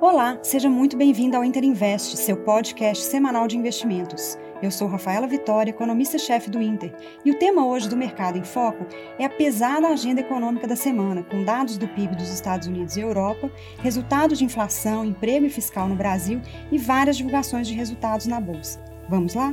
Olá, seja muito bem-vindo ao Interinvest, seu podcast semanal de investimentos. Eu sou Rafaela Vitória, economista-chefe do Inter, e o tema hoje do Mercado em Foco é a pesada agenda econômica da semana, com dados do PIB dos Estados Unidos e Europa, resultados de inflação, emprego e fiscal no Brasil e várias divulgações de resultados na Bolsa. Vamos lá?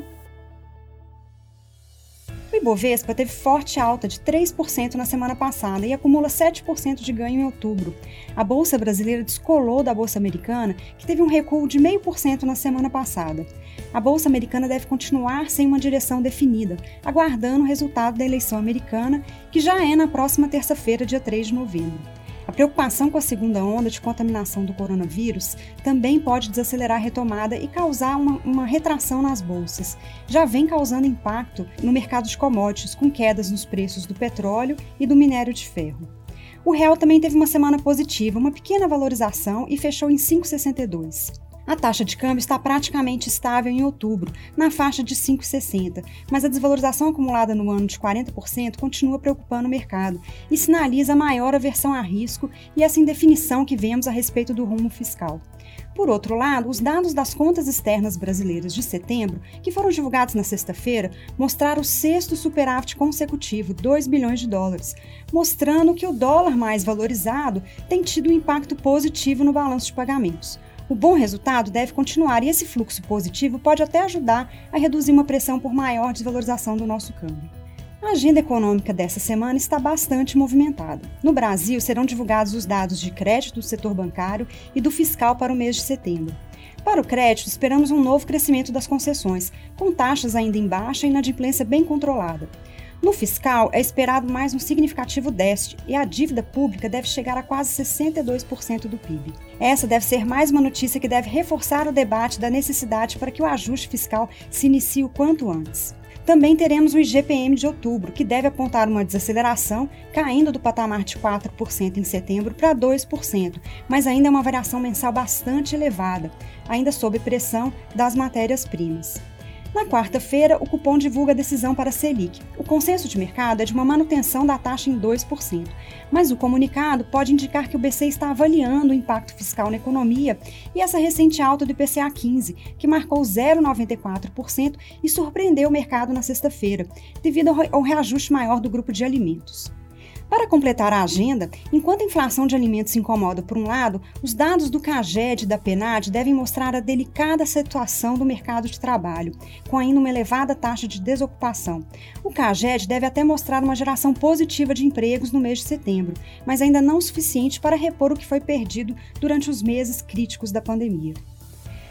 O Ibovespa teve forte alta de 3% na semana passada e acumula 7% de ganho em outubro. A Bolsa Brasileira descolou da Bolsa Americana, que teve um recuo de 0,5% na semana passada. A Bolsa Americana deve continuar sem uma direção definida, aguardando o resultado da eleição americana, que já é na próxima terça-feira, dia 3 de novembro. A preocupação com a segunda onda de contaminação do coronavírus também pode desacelerar a retomada e causar uma, uma, retração nas bolsas. Já vem causando impacto no mercado de commodities, com quedas nos preços do petróleo e do minério de ferro. O real também teve uma semana positiva, uma pequena valorização e fechou em 5,62. A taxa de câmbio está praticamente estável em outubro, na faixa de 5,60, mas a desvalorização acumulada no ano de 40% continua preocupando o mercado e sinaliza a maior aversão a risco e essa indefinição que vemos a respeito do rumo fiscal. Por outro lado, os dados das contas externas brasileiras de setembro, que foram divulgados na sexta-feira, mostraram o sexto superávit consecutivo, 2 bilhões de dólares, mostrando que o dólar mais valorizado tem tido um impacto positivo no balanço de pagamentos. O bom resultado deve continuar e esse fluxo positivo pode até ajudar a reduzir uma pressão por maior desvalorização do nosso câmbio. A agenda econômica dessa semana está bastante movimentada. No Brasil, serão divulgados os dados de crédito do setor bancário e do fiscal para o mês de setembro. Para o crédito, esperamos um novo crescimento das concessões, com taxas ainda em baixa e inadimplência bem controlada. No fiscal, é esperado mais um significativo déficit e a dívida pública deve chegar a quase 62% do PIB. Essa deve ser mais uma notícia que deve reforçar o debate da necessidade para que o ajuste fiscal se inicie o quanto antes. Também teremos o IGPM de outubro, que deve apontar uma desaceleração, caindo do patamar de 4% em setembro para 2%, mas ainda é uma variação mensal bastante elevada, ainda sob pressão das matérias-primas. Na quarta-feira, o cupom divulga a decisão para a Selic. O consenso de mercado é de uma manutenção da taxa em 2%, mas o comunicado pode indicar que o BC está avaliando o impacto fiscal na economia e essa recente alta do IPCA 15, que marcou 0,94% e surpreendeu o mercado na sexta-feira, devido ao reajuste maior do grupo de alimentos. Para completar a agenda, enquanto a inflação de alimentos incomoda por um lado, os dados do CAGED e da PENAD devem mostrar a delicada situação do mercado de trabalho, com ainda uma elevada taxa de desocupação. O CAGED deve até mostrar uma geração positiva de empregos no mês de setembro, mas ainda não o suficiente para repor o que foi perdido durante os meses críticos da pandemia.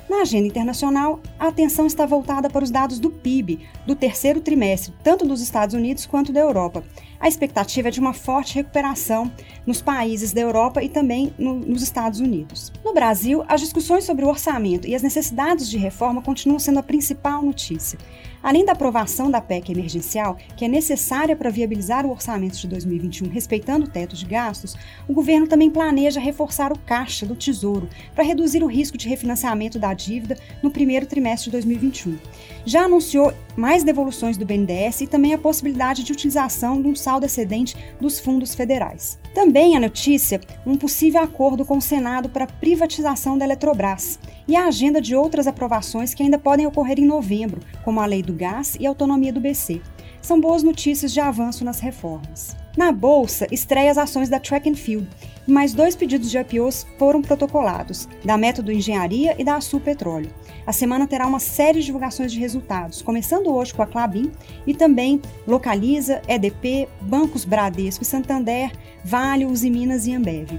Na agenda internacional, a atenção está voltada para os dados do PIB do terceiro trimestre, tanto dos Estados Unidos quanto da Europa. A expectativa é de uma forte recuperação nos países da Europa e também no, nos Estados Unidos. No Brasil, as discussões sobre o orçamento e as necessidades de reforma continuam sendo a principal notícia. Além da aprovação da PEC emergencial, que é necessária para viabilizar o orçamento de 2021 respeitando o teto de gastos, o governo também planeja reforçar o caixa do Tesouro para reduzir o risco de refinanciamento da dívida no primeiro trimestre de 2021. Já anunciou mais devoluções do BNDES e também a possibilidade de utilização de um saldo excedente dos fundos federais. Também a notícia um possível acordo com o Senado para a privatização da Eletrobras e a agenda de outras aprovações que ainda podem ocorrer em novembro, como a lei do gás e a autonomia do BC. São boas notícias de avanço nas reformas. Na bolsa, estreia as ações da Track and Field e mais dois pedidos de IPOs foram protocolados, da Método Engenharia e da Açul Petróleo. A semana terá uma série de divulgações de resultados, começando hoje com a Clabin e também Localiza, EDP, Bancos Bradesco e Santander, Vale, Uzi Minas e Ambev.